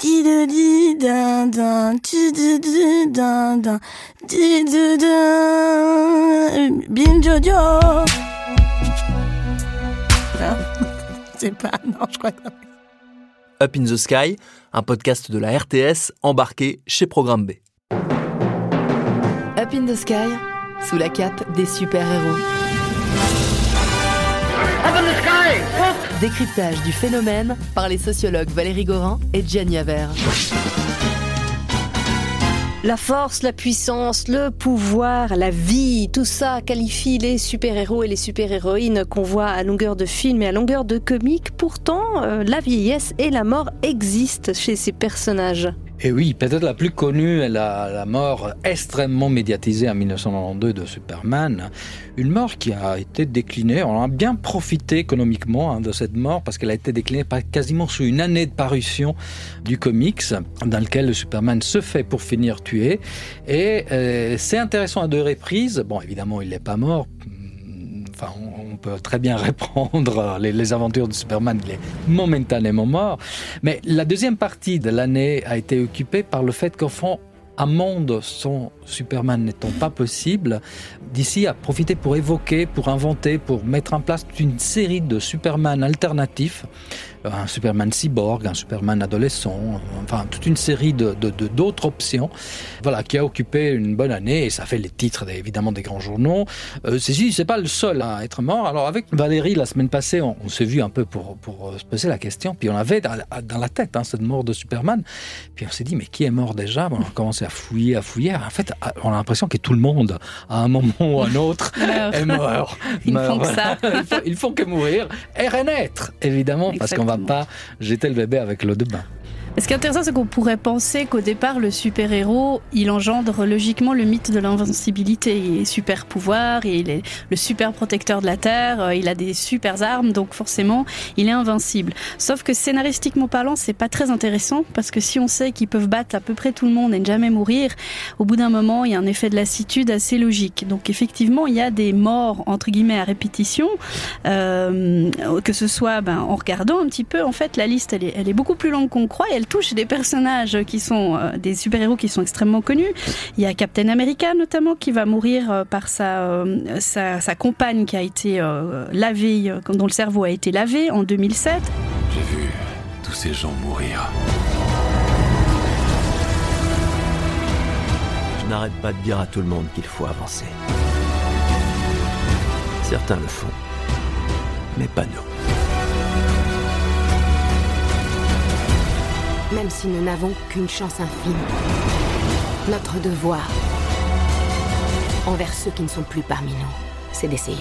slash people today. Bien Jojo. Non, c'est pas. Non, je crois que. Up in the Sky, un podcast de la RTS embarqué chez Programme B. Up in the Sky, sous la cape des super-héros. Décryptage du phénomène par les sociologues Valérie Gorin et Gianni Aver. La force, la puissance, le pouvoir, la vie, tout ça qualifie les super-héros et les super-héroïnes qu'on voit à longueur de films et à longueur de comiques. Pourtant, euh, la vieillesse et la mort existent chez ces personnages. Et oui, peut-être la plus connue est la, mort extrêmement médiatisée en 1992 de Superman. Une mort qui a été déclinée, on a bien profité économiquement hein, de cette mort parce qu'elle a été déclinée par quasiment sous une année de parution du comics dans lequel le Superman se fait pour finir tué. Et euh, c'est intéressant à deux reprises. Bon, évidemment, il n'est pas mort peut très bien reprendre les, les, aventures de Superman, il est momentanément mort. Mais la deuxième partie de l'année a été occupée par le fait qu'au fond, un monde sans Superman n'étant pas possible, DC a profité pour évoquer, pour inventer, pour mettre en place une série de Superman alternatifs un Superman cyborg, un Superman adolescent, enfin toute une série de d'autres options, voilà, qui a occupé une bonne année et ça fait les titres évidemment des grands journaux. Euh, c'est pas le seul à être mort. Alors avec Valérie la semaine passée, on, s'est vu un peu pour pour se poser la question, puis on avait dans, la tête hein, cette mort de Superman, puis on s'est dit mais qui est mort déjà? On a commencé à fouiller, à fouiller. En fait, on a l'impression que tout le monde, à un moment ou à un autre, est mort. Ils meurt. font que ça. ils, font, ils font que mourir et renaître, évidemment, parce qu'on va pas jeter le bébé avec l'eau de bain. Ce qui est intéressant, c'est qu'on pourrait penser qu'au départ, le super-héros, il engendre logiquement le mythe de l'invincibilité. Il est super pouvoir, il est le super protecteur de la Terre, euh, il a des super armes, donc forcément, il est invincible. Sauf que scénaristiquement parlant, c'est pas très intéressant, parce que si on sait qu'ils peuvent battre à peu près tout le monde et ne jamais mourir, au bout d'un moment, il y a un effet de lassitude assez logique. Donc effectivement, il y a des morts, entre guillemets, à répétition, euh, que ce soit ben, en regardant un petit peu, en fait, la liste, elle est, beaucoup plus longue qu'on croit, elle touche des personnages qui sont euh, des super-héros qui sont extrêmement connus. Il y a Captain America notamment qui va mourir euh, par sa, euh, sa, sa, compagne qui a été euh, lavée, dont le cerveau a été lavé en 2007. J'ai vu tous ces gens mourir. Je n'arrête pas de dire à tout le monde qu'il faut avancer. Certains le font, mais pas nous. Même si nous n'avons qu'une chance infime, notre devoir envers ceux qui ne sont plus parmi nous, c'est d'essayer.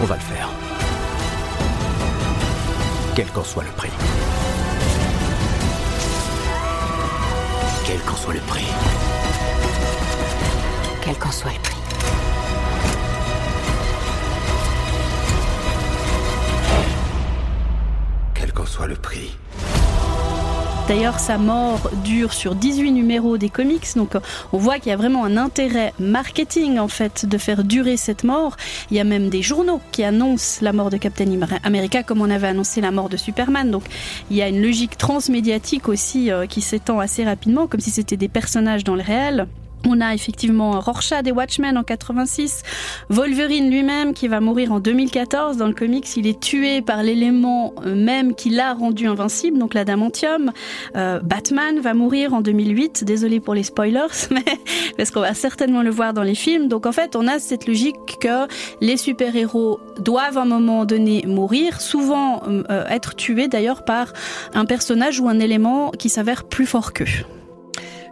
On va le faire. Quel qu'en soit le prix. Quel qu'en soit le prix. Quel qu'en soit le prix. Le prix. D'ailleurs, sa mort dure sur 18 numéros des comics, donc on voit qu'il y a vraiment un intérêt marketing en fait de faire durer cette mort. Il y a même des journaux qui annoncent la mort de Captain America comme on avait annoncé la mort de Superman. Donc il y a une logique transmédiatique aussi euh, qui s'étend assez rapidement, comme si c'était des personnages dans le réel. On a effectivement Rorschach des Watchmen en 86, Wolverine lui-même qui va mourir en 2014 dans le comics, il est tué par l'élément même qui l'a rendu invincible, donc l'adamantium. Euh, Batman va mourir en 2008, désolé pour les spoilers, mais parce qu'on va certainement le voir dans les films. Donc en fait, on a cette logique que les super-héros doivent à un moment donné mourir, souvent euh, être tués d'ailleurs par un personnage ou un élément qui s'avère plus fort qu'eux.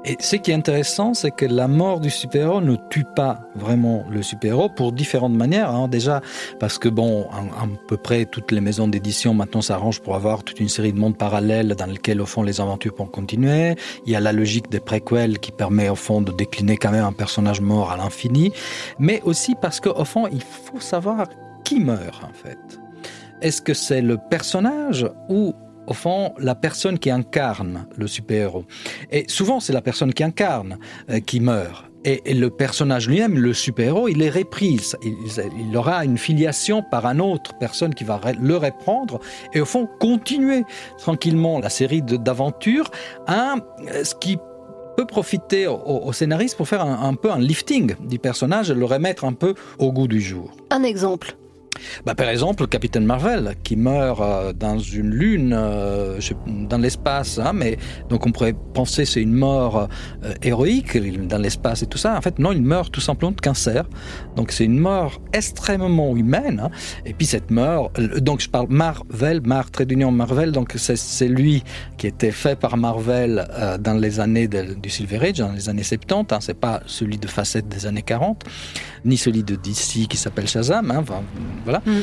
Et ce qui est intéressant, c'est que la mort du super-héros ne tue pas vraiment le super-héros pour différentes manières. Hein. Déjà, parce que bon, à, peu près toutes les maisons d'édition maintenant s'arrangent pour avoir toute une série de mondes parallèles dans lesquels, au fond, les aventures peuvent continuer. Il y a la logique des préquels qui permet, au fond, de décliner quand même un personnage mort à l'infini. Mais aussi parce qu'au fond, il faut savoir qui meurt, en fait. Est-ce que c'est le personnage ou au fond, la personne qui incarne le super-héros. Et souvent, c'est la personne qui incarne euh, qui meurt. Et, le personnage lui-même, le super-héros, il est repris. Il, aura une filiation par un autre personne qui va le reprendre et au fond continuer tranquillement la série d'aventures. Un, ce qui peut profiter au, scénariste pour faire un, un, peu un lifting du personnage le remettre un peu au goût du jour. Un exemple bah, par exemple, le capitaine Marvel, qui meurt euh, dans une lune, euh, dans l'espace, hein, mais donc on pourrait penser c'est une mort euh, héroïque dans l'espace et tout ça. En fait, non, il meurt tout simplement de cancer. Donc c'est une mort extrêmement humaine. Hein. Et puis cette mort, donc je parle Marvel, Mar, d'union Marvel, donc c'est lui qui était fait par Marvel dans les années du Silver Age, dans les années 70. Hein, c'est pas celui de facette des années 40, ni celui de DC qui s'appelle Shazam. Hein, voilà. Mm.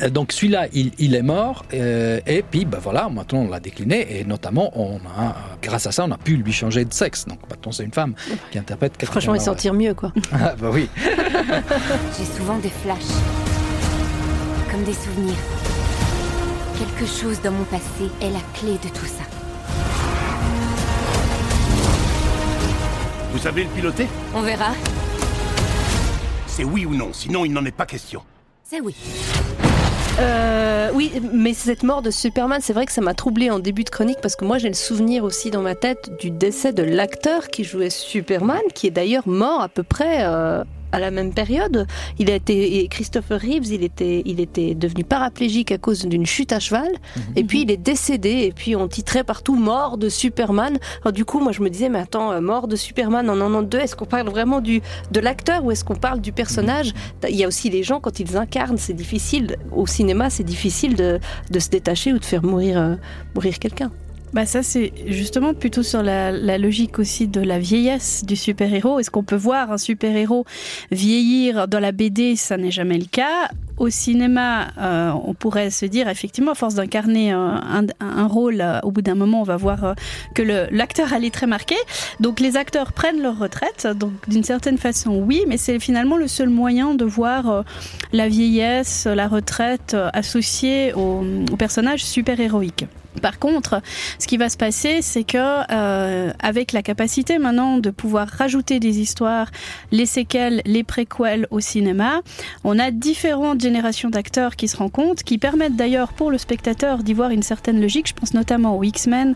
Euh, donc celui-là, il, est mort, euh, et puis ben voilà, maintenant on l'a décliné, et notamment, on a, grâce à ça, on a pu lui changer de sexe. Donc maintenant, c'est une femme qui interprète. Franchement, il sentir mieux, quoi. ah bah oui. J'ai souvent des flashs, comme des souvenirs. Quelque chose dans mon passé est la clé de tout ça. Vous savez le piloter? On verra. C'est oui ou non, sinon il n'en est pas question oui. Euh, oui, mais cette mort de Superman, c'est vrai que ça m'a troublé en début de chronique parce que moi j'ai le souvenir aussi dans ma tête du décès de l'acteur qui jouait Superman, qui est d'ailleurs mort à peu près euh, à la même période. Il a été Christopher Reeves, il était, il était devenu paraplégique à cause d'une chute à cheval. Mhm. Et puis il est décédé. Et puis on titrait partout mort de Superman. Alors, du coup, moi je me disais, mais attends, euh, mort de Superman en 92, est-ce qu'on parle vraiment du de l'acteur ou est-ce qu'on parle du personnage? Il y a aussi les gens quand ils incarnent, c'est difficile. Au cinéma, c'est difficile de, de, se détacher ou de faire mourir, euh, mourir quelqu'un. Bah ça c'est justement plutôt sur la, logique aussi de la vieillesse du super-héros. Est-ce qu'on peut voir un super-héros vieillir dans la BD Ça n'est jamais le cas. Au cinéma, euh, on pourrait se dire effectivement, à force d'incarner un, un, rôle, euh, au bout d'un moment, on va voir euh, que l'acteur allait très marqué. Donc les acteurs prennent leur retraite. Donc d'une certaine façon, oui, mais c'est finalement le seul moyen de voir la vieillesse, la retraite associée au, au personnage super-héroïque. Par contre, ce qui va se passer, c'est que euh, avec la capacité maintenant de pouvoir rajouter des histoires, les séquelles, les préquels au cinéma, on a différentes générations d'acteurs qui se rencontrent, qui permettent d'ailleurs pour le spectateur d'y voir une certaine logique. Je pense notamment aux X-Men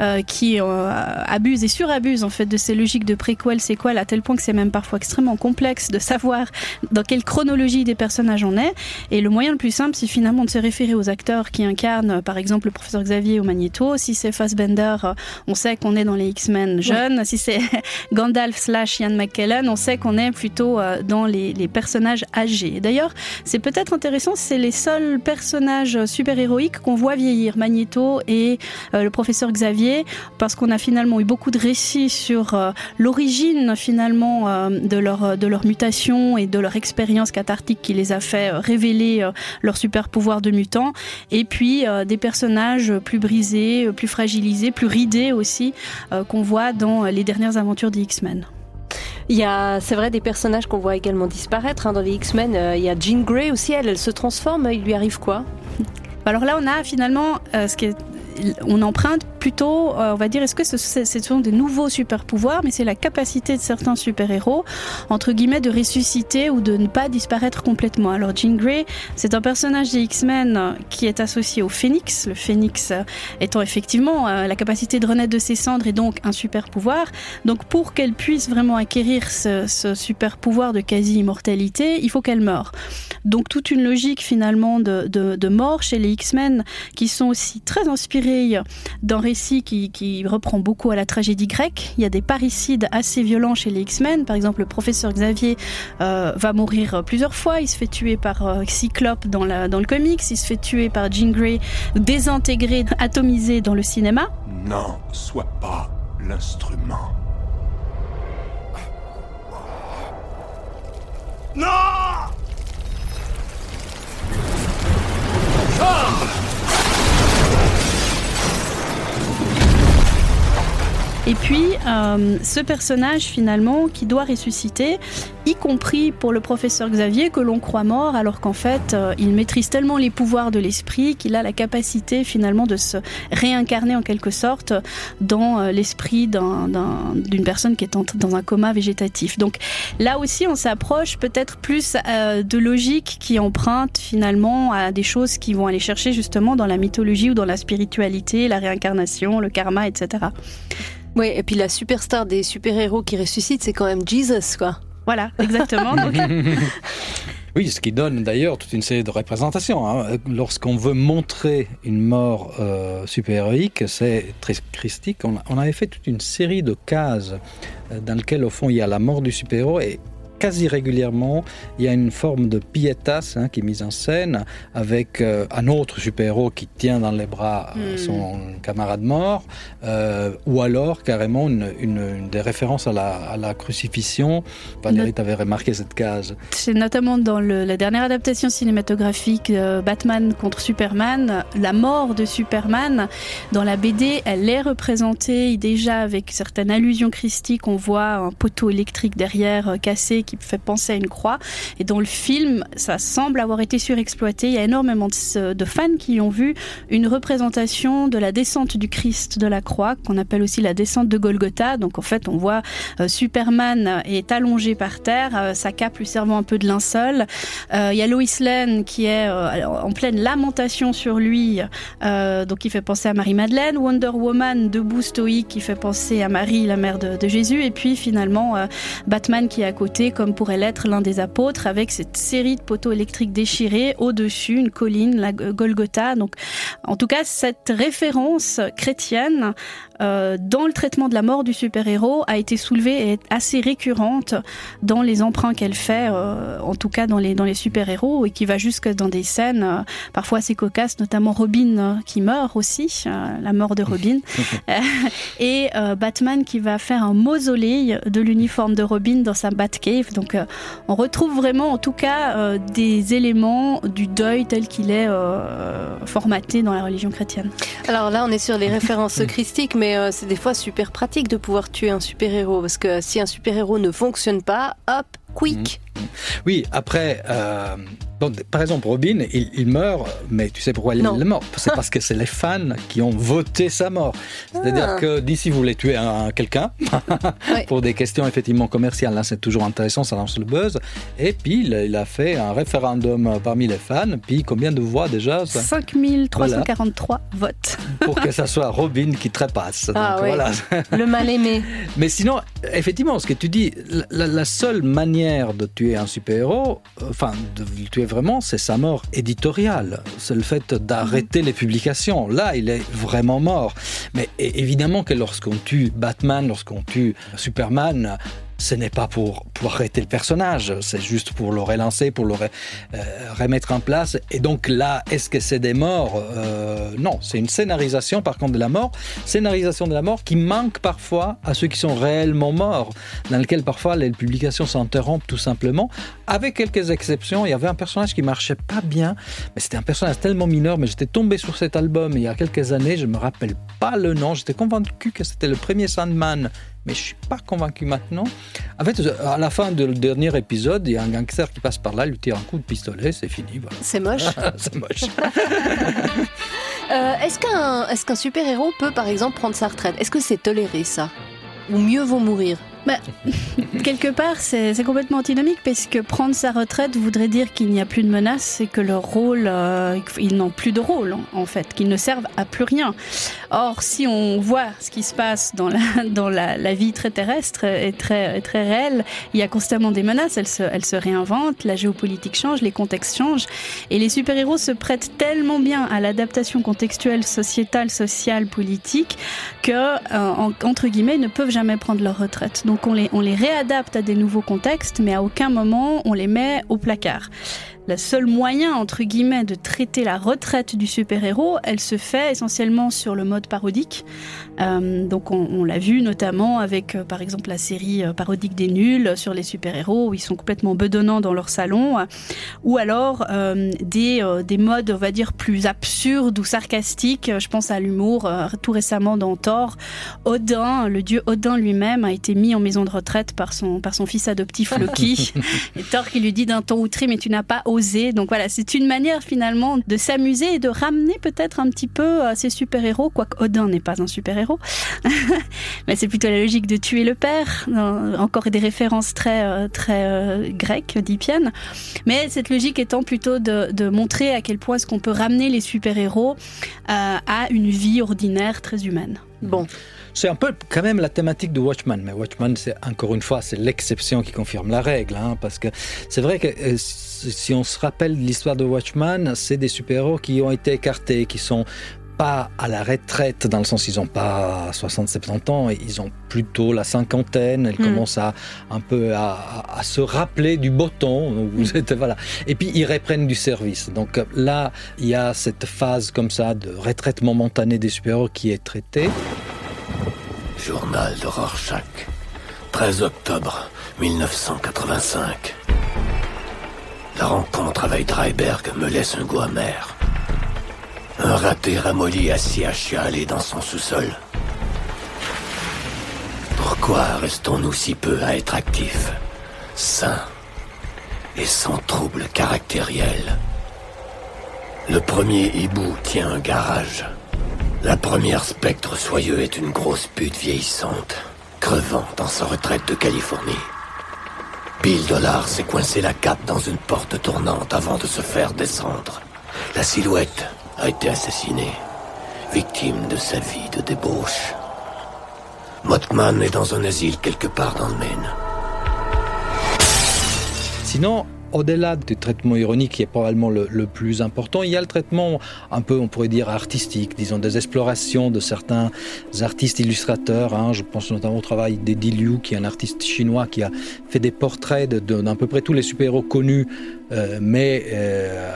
euh, qui euh, abusent et surabusent en fait de ces logiques de préquels, séquelles, à tel point que c'est même parfois extrêmement complexe de savoir dans quelle chronologie des personnages on est. Et le moyen le plus simple, c'est finalement de se référer aux acteurs qui incarnent, par exemple, le professeur Xavier au Magneto. Si c'est Fassbender, on sait qu'on est dans les X-Men jeunes. Si c'est Gandalf slash Ian McKellen, on sait qu'on est plutôt euh, dans les, personnages âgés. D'ailleurs, c'est peut-être intéressant, c'est les seuls personnages super-héroïques qu'on voit vieillir, Magneto et euh, le professeur Xavier, parce qu'on a finalement eu beaucoup de récits sur euh, l'origine finalement de leur de leur mutation et de leur expérience cathartique qui les a fait révéler leur super pouvoir de mutant, et puis des personnages plus brisés, euh, plus fragilisés, plus ridés aussi, euh, qu'on voit dans les dernières aventures des X-Men. Il y a, c'est vrai, des personnages qu'on voit également disparaître hein, dans les X-Men. Euh, il y a Jean Grey aussi, elle, elle se transforme. Il lui arrive quoi? Alors là, on a finalement ce qui est on emprunte plutôt, euh, on va dire, est-ce que ce, sont des nouveaux super pouvoirs, mais c'est la capacité de certains super-héros, entre guillemets, de ressusciter ou de ne pas disparaître complètement. Alors Jean Grey, c'est un personnage des X-Men qui est associé au Phénix, le Phénix étant effectivement euh, la capacité de renaître de ses cendres et donc un super pouvoir. Donc pour qu'elle puisse vraiment acquérir ce, super pouvoir de quasi-immortalité, il faut qu'elle meure. Donc toute une logique finalement de mort chez les X-Men qui sont aussi très inspirés inspiré d'un récit qui, reprend beaucoup à la tragédie grecque. Il y a des parricides assez violents chez les X-Men. Par exemple, le professeur Xavier euh, va mourir plusieurs fois. Il se fait tuer par euh, Cyclope dans, dans le comics. Il se fait tuer par Jean Grey, désintégré, atomisé dans le cinéma. Non, sois pas l'instrument. Non Et puis, euh, ce personnage finalement qui doit ressusciter, y compris pour le professeur Xavier que l'on croit mort, alors qu'en fait, euh, il maîtrise tellement les pouvoirs de l'esprit qu'il a la capacité finalement de se réincarner en quelque sorte dans euh, l'esprit d'une personne qui est en, dans un coma végétatif. Donc là aussi, on s'approche peut-être plus de logique qui emprunte finalement à des choses qui vont aller chercher justement dans la mythologie ou dans la spiritualité, la réincarnation, le karma, etc. Oui, et puis la superstar des super-héros qui ressuscite, c'est quand même Jesus, quoi. Voilà, exactement. Oui, ce qui donne d'ailleurs toute une série de représentations. Hein. Lorsqu'on veut montrer une mort euh, super-héroïque, c'est très christique. On, on, avait fait toute une série de cases euh, dans lesquelles, au fond, il y a la mort du super-héros et quasi régulièrement, il y a une forme de pietas hein, qui est mise en scène avec euh, un autre super-héros qui tient dans les bras euh, mm. son camarade mort, euh, ou alors carrément une, une, une des références à la, à la crucifixion. Valérie, tu avais remarqué cette case. C'est notamment dans le, la dernière adaptation cinématographique Batman contre Superman, la mort de Superman. Dans la BD, elle est représentée déjà avec certaines allusions christiques. On voit un poteau électrique derrière cassé qui fait penser à une croix. Et dans le film, ça semble avoir été surexploité. Il y a énormément de, fans qui ont vu une représentation de la descente du Christ de la croix, qu'on appelle aussi la descente de Golgotha. Donc en fait, on voit euh, Superman est allongé par terre, euh, sa cape lui servant un peu de linceul. Euh, il y a Lois Lane qui est en pleine lamentation sur lui, donc qui fait penser à Marie-Madeleine. Wonder Woman debout stoïque qui fait penser à Marie, la mère de, Jésus. Et puis finalement, Batman qui est à côté comme pourrait l'être l'un des apôtres, avec cette série de poteaux électriques déchirés au-dessus, une colline, la Golgotha. Donc, en tout cas, cette référence chrétienne euh, dans le traitement de la mort du super-héros a été soulevée et est assez récurrente dans les emprunts qu'elle fait, euh, en tout cas dans les, dans les super-héros, et qui va jusque dans des scènes euh, parfois assez cocasses, notamment Robin euh, qui meurt aussi, euh, la mort de Robin, et euh, Batman qui va faire un mausolée de l'uniforme de Robin dans sa Batcave. Donc euh, on retrouve vraiment en tout cas euh, des éléments du deuil tel qu'il est euh, formaté dans la religion chrétienne. Alors là, on est sur les références christiques, mais euh, c'est des fois super pratique de pouvoir tuer un super-héros, parce que si un super-héros ne fonctionne pas, hop, quick. Mmh. Oui, après, euh, bon, par exemple, Robin, il, il, meurt, mais tu sais pourquoi il est mort? C'est parce que c'est les fans qui ont voté sa mort. C'est-à-dire ah. que d'ici, vous voulez tuer quelqu'un, oui. pour des questions effectivement commerciales, là c'est toujours intéressant, ça lance le buzz. Et puis, il, il, a fait un référendum parmi les fans, puis combien de voix déjà? 5343 voilà. votes. pour que ça soit Robin qui trépasse. Ah, Donc, oui. voilà. Le mal aimé. Mais sinon, effectivement, ce que tu dis, la, la seule manière de tuer un super-héros, enfin, de le tuer vraiment, c'est sa mort éditoriale. C'est le fait d'arrêter les publications. Là, il est vraiment mort. Mais évidemment que lorsqu'on tue Batman, lorsqu'on tue Superman, ce n'est pas pour, pour arrêter le personnage, c'est juste pour le relancer, pour le euh, remettre en place. Et donc là, est-ce que c'est des morts? Euh, Non, c'est une scénarisation par contre de la mort, scénarisation de la mort qui manque parfois à ceux qui sont réellement morts, dans lequel parfois les publications s'interrompent tout simplement. Avec quelques exceptions, il y avait un personnage qui marchait pas bien, mais c'était un personnage tellement mineur, mais j'étais tombé sur cet album il y a quelques années, je me rappelle pas le nom, j'étais convaincu que c'était le premier Sandman mais je suis pas convaincu maintenant. En fait, à la fin du dernier épisode, il y a un gangster qui passe par là, lui tire un coup de pistolet, c'est fini. Voilà. C'est moche. c'est moche. euh, Est-ce qu'un est qu super-héros peut, par exemple, prendre sa retraite? Est-ce que c'est toléré ça? Ou mieux vaut mourir? Bah, quelque part, c'est complètement antinomique parce que prendre sa retraite voudrait dire qu'il n'y a plus de menaces et que leur rôle, euh, ils n'ont plus de rôle en fait, qu'ils ne servent à plus rien. Or, si on voit ce qui se passe dans la, dans la, vie très terrestre et très, très réelle, il y a constamment des menaces, elles se, elles se réinventent, la géopolitique change, les contextes changent et les super-héros se prêtent tellement bien à l'adaptation contextuelle, sociétale, sociale, politique que, euh, en, entre guillemets, ne peuvent jamais prendre leur retraite. Donc on les, on les réadapte à des nouveaux contextes, mais à aucun moment on les met au placard. La seule moyen, entre guillemets, de traiter la retraite du super-héros, elle se fait essentiellement sur le mode parodique. Euh, donc on, on l'a vu notamment avec, euh, par exemple, la série euh, parodique des nuls sur les super-héros, où ils sont complètement bedonnants dans leur salon, ou alors des, des modes, on va dire, plus absurdes ou sarcastiques. Je pense à l'humour. tout récemment dans Thor, Odin, le dieu Odin lui-même, a été mis en maison de retraite par son, par son fils adoptif Loki. et Thor qui lui dit d'un ton outré, mais tu n'as pas osé. Donc voilà, c'est une manière finalement de s'amuser et de ramener peut-être un petit peu euh, ces super-héros, quoique Odin n'est pas un super-héros. mais c'est plutôt la logique de tuer le père. Euh, Encore des références très, euh, très euh, grecques, d'Hippiane. Mais cette logique étant plutôt de, de montrer à quel point est-ce qu'on peut ramener les super-héros euh, à une vie ordinaire très humaine. Bon. C'est un peu quand même la thématique de Watchman, mais Watchman, c'est encore une fois, c'est l'exception qui confirme la règle, hein, parce que c'est vrai que euh, si on se rappelle l'histoire de Watchman, c'est des super-héros qui ont été écartés, qui sont pas à la retraite dans le sens ils ont pas 60-70 ans, ils ont plutôt la cinquantaine, ils Mm. commencent à un peu à, à- à se rappeler du beau temps, où vous êtes, voilà. Et puis ils reprennent du service. Donc là, il y a cette phase comme ça de retraite momentanée des super-héros qui est traitée. Journal de Rorschach. 13 octobre 1985. La rencontre avec Dreiberg me laisse un goût amer. Un raté ramolli assis à chialer dans son sous-sol. Pourquoi restons-nous si peu à être actifs, sains et sans trouble caractériel Le premier hibou tient un garage. La première spectre soyeux est une grosse pute vieillissante, crevant dans sa retraite de Californie. Bill Dollar s'est coincé la cape dans une porte tournante avant de se faire descendre. La silhouette a été assassinée, victime de sa vie de débauche. Mothman est dans un asile quelque part dans le Maine. Sinon, au-delà du traitement ironique qui est probablement le, plus important, il y a le traitement un peu, on pourrait dire, artistique, disons, des explorations de certains artistes illustrateurs. hein. Je pense notamment au travail d'Eddie Liu, qui est un artiste chinois qui a fait des portraits de- de- peu près tous les super-héros connus, euh, mais euh,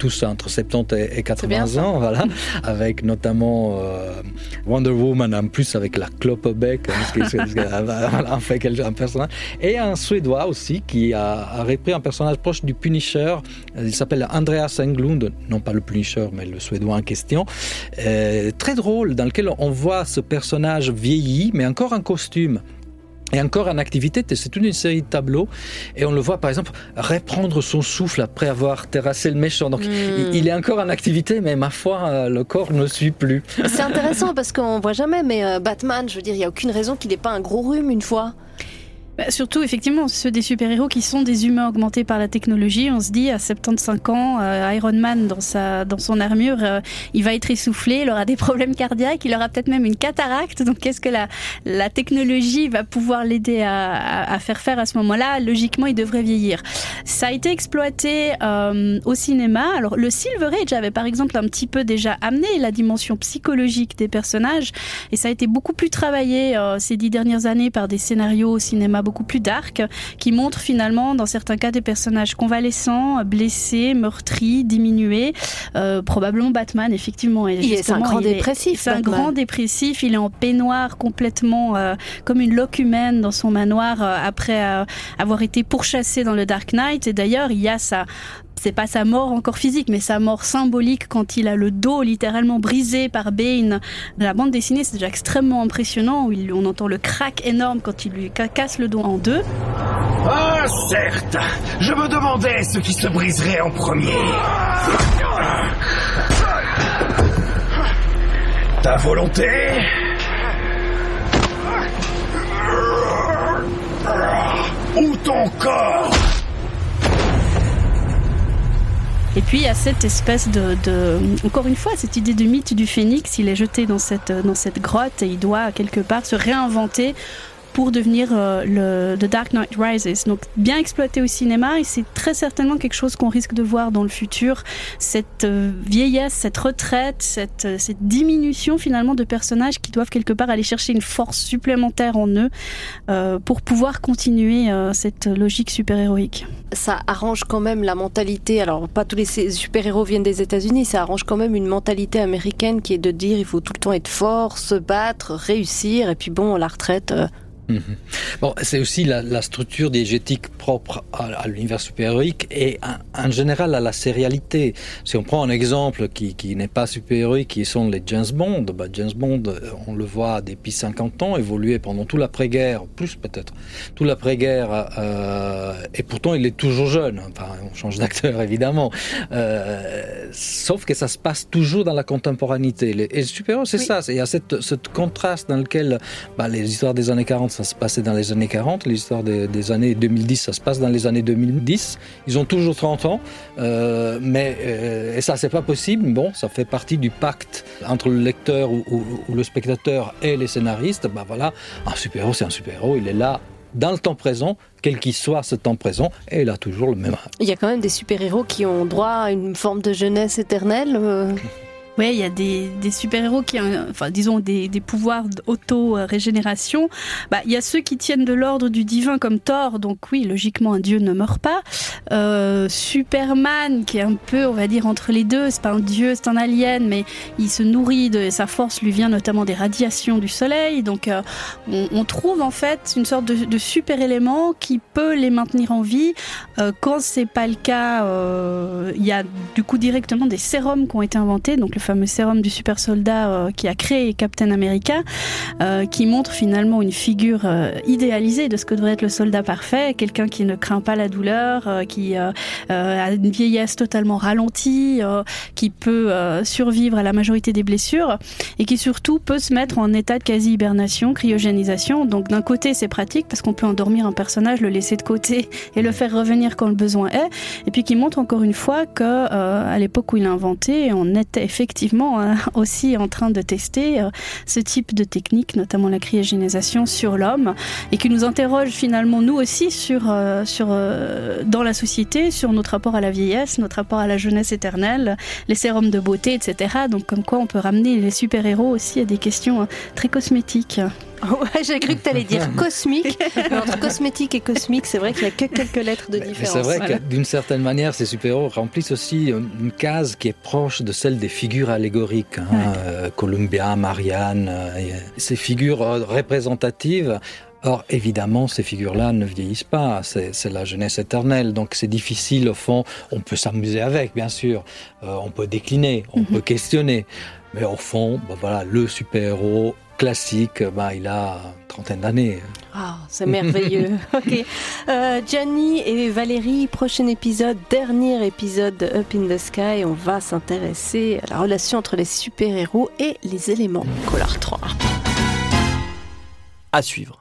tous entre 70 et et 80 ça. ans, voilà, avec notamment euh, Wonder Woman, en plus avec la clope au bec, hein, voilà, en fait un personnage. Et un Suédois aussi qui a, a repris un personnage proche du Punisher. Euh, Il s'appelle Andreas Englund, non pas le Punisher, mais le Suédois en question. Euh, très drôle, dans lequel on voit ce personnage vieilli, mais encore en costume. Et encore en activité, c'est toute une série de tableaux. Et on le voit, par exemple, reprendre son souffle après avoir terrassé le méchant. Donc, il, il est encore en activité, mais ma foi, euh, le corps ne suit plus. C'est intéressant parce qu'on voit jamais, mais euh, Batman, je veux dire, il y a aucune raison qu'il n'ait pas un gros rhume une fois. Bah, surtout, effectivement, ceux des super-héros qui sont des humains augmentés par la technologie. On se dit, à 75 ans, euh, Iron Man, dans, sa, dans son armure, euh, il va être essoufflé, il aura des problèmes cardiaques, il aura peut-être même une cataracte. Donc, qu'est-ce que la, la technologie va pouvoir l'aider à, à, à faire faire à ce moment-là? Logiquement, il devrait vieillir. Ça a été exploité euh, au cinéma. Alors, le Silver Age avait, par exemple, un petit peu déjà amené la dimension psychologique des personnages. Et ça a été beaucoup plus travaillé euh, ces dix dernières années par des scénarios au cinéma beaucoup plus dark, qui montrent finalement, dans certains cas, des personnages convalescents, blessés, meurtris, diminués. Euh, probablement Batman, effectivement. Et Il est- un grand il dépressif, C'est un grand dépressif. Il est en peignoir complètement euh, comme une loque humaine dans son manoir euh, après avoir été pourchassé dans le Dark Knight. Et d'ailleurs, il y a sa c'est pas sa mort encore physique, mais sa mort symbolique quand il a le dos littéralement brisé par Bane. La bande dessinée, c'est déjà extrêmement impressionnant. Où on entend le crack énorme quand il lui ca- casse le dos en deux. Ah, certes Je me demandais ce qui se briserait en premier. Ta volonté? Ou ton corps? Et puis il y a cette espèce de, encore une fois, cette idée de mythe du phénix. Il est jeté dans cette dans cette grotte et il doit quelque part se réinventer pour devenir le The Dark Knight Rises. Donc bien exploité au cinéma et c'est très certainement quelque chose qu'on risque de voir dans le futur. Cette vieillesse, cette retraite, cette, cette diminution finalement de personnages qui doivent quelque part aller chercher une force supplémentaire en eux pour pouvoir continuer cette logique super-héroïque. Ça arrange quand même la mentalité. Alors pas tous les super-héros viennent des États-Unis, ça arrange quand même une mentalité américaine qui est de dire il faut tout le temps être fort, se battre, réussir, et puis bon, la retraite. Euh, Mhm. Bon, c'est aussi la, structure diégétique propre à, l'univers super-héroïque et en, général à la sérialité. Si on prend un exemple qui, n'est pas super-héroïque, qui sont les James Bond, bah James Bond, on le voit depuis 50 ans évoluer pendant tout l'après-guerre, plus peut-être, tout l'après-guerre, euh, et pourtant il est toujours jeune. Enfin, on change d'acteur évidemment, euh, sauf que ça se passe toujours dans la contemporanéité. Et le super-héros, c'est ça, il y a cette, ce contraste dans lequel bah, les histoires des années 40 ça se passait dans les années 40. L'histoire des, années 2010, ça se passe dans les années 2010. Ils ont toujours 30 ans, euh, mais euh, et ça, c'est pas possible. Bon, ça fait partie du pacte entre le lecteur ou, le spectateur et les scénaristes. Bah voilà, un super-héros, c'est un super-héros. Il est là dans le temps présent, quel qu'il soit ce temps présent, et il a toujours le même âge. Il y a quand même des super-héros qui ont droit à une forme de jeunesse éternelle. Euh. Oui, il y a des, super-héros qui ont, enfin, disons, des, pouvoirs d'auto-régénération. Bah, il y a ceux qui tiennent de l'ordre du divin comme Thor, donc oui, logiquement, un dieu ne meurt pas. Euh, Superman, qui est un peu, on va dire, entre les deux, c'est pas un dieu, c'est un alien, mais il se nourrit de sa force, lui vient notamment des radiations du soleil. Donc, euh, on, trouve en fait une sorte de, super-élément qui peut les maintenir en vie. Euh, quand c'est pas le cas, il y a du coup directement des sérums qui ont été inventés, donc le fameux sérum du super soldat euh, qui a créé Captain America, euh, qui montre finalement une figure euh, idéalisée de ce que devrait être le soldat parfait, quelqu'un qui ne craint pas la douleur, qui a une vieillesse totalement ralentie, qui peut survivre à la majorité des blessures et qui surtout peut se mettre en état de quasi-hibernation, cryogénisation. Donc d'un côté c'est pratique parce qu'on peut endormir un personnage, le laisser de côté et le faire revenir quand le besoin est, et puis qui montre encore une fois que à l'époque où il a inventé, on était effectivement effectivement euh, aussi en train de tester euh, ce type de technique, notamment la cryogénisation sur l'homme, et qui nous interroge finalement nous aussi sur, euh, sur dans la société, sur notre rapport à la vieillesse, notre rapport à la jeunesse éternelle, les sérums de beauté, etc. Donc comme quoi on peut ramener les super-héros aussi à des questions très cosmétiques. Ouais, j'ai cru que tu allais dire cosmique. entre cosmétique et cosmique, c'est vrai qu'il n'y a que quelques lettres de différence. C'est vrai que d'une certaine manière, ces super-héros remplissent aussi une case qui est proche de celle des figures allégoriques. Hein, euh, Columbia, Marianne, euh, ces figures euh, représentatives Or, évidemment, ces figures-là ne vieillissent pas, c'est la jeunesse éternelle, donc c'est difficile au fond, on peut s'amuser avec, bien sûr, on peut décliner, on mhm. peut questionner, mais au fond, bah voilà, le super-héros classique, bah, il a une trentaine d'années. Ah, c'est merveilleux. ok. Euh, Gianni et Valérie, prochain épisode, dernier épisode de Up in the Sky. On va s'intéresser à la relation entre les super-héros et les éléments. Collar 3. À suivre.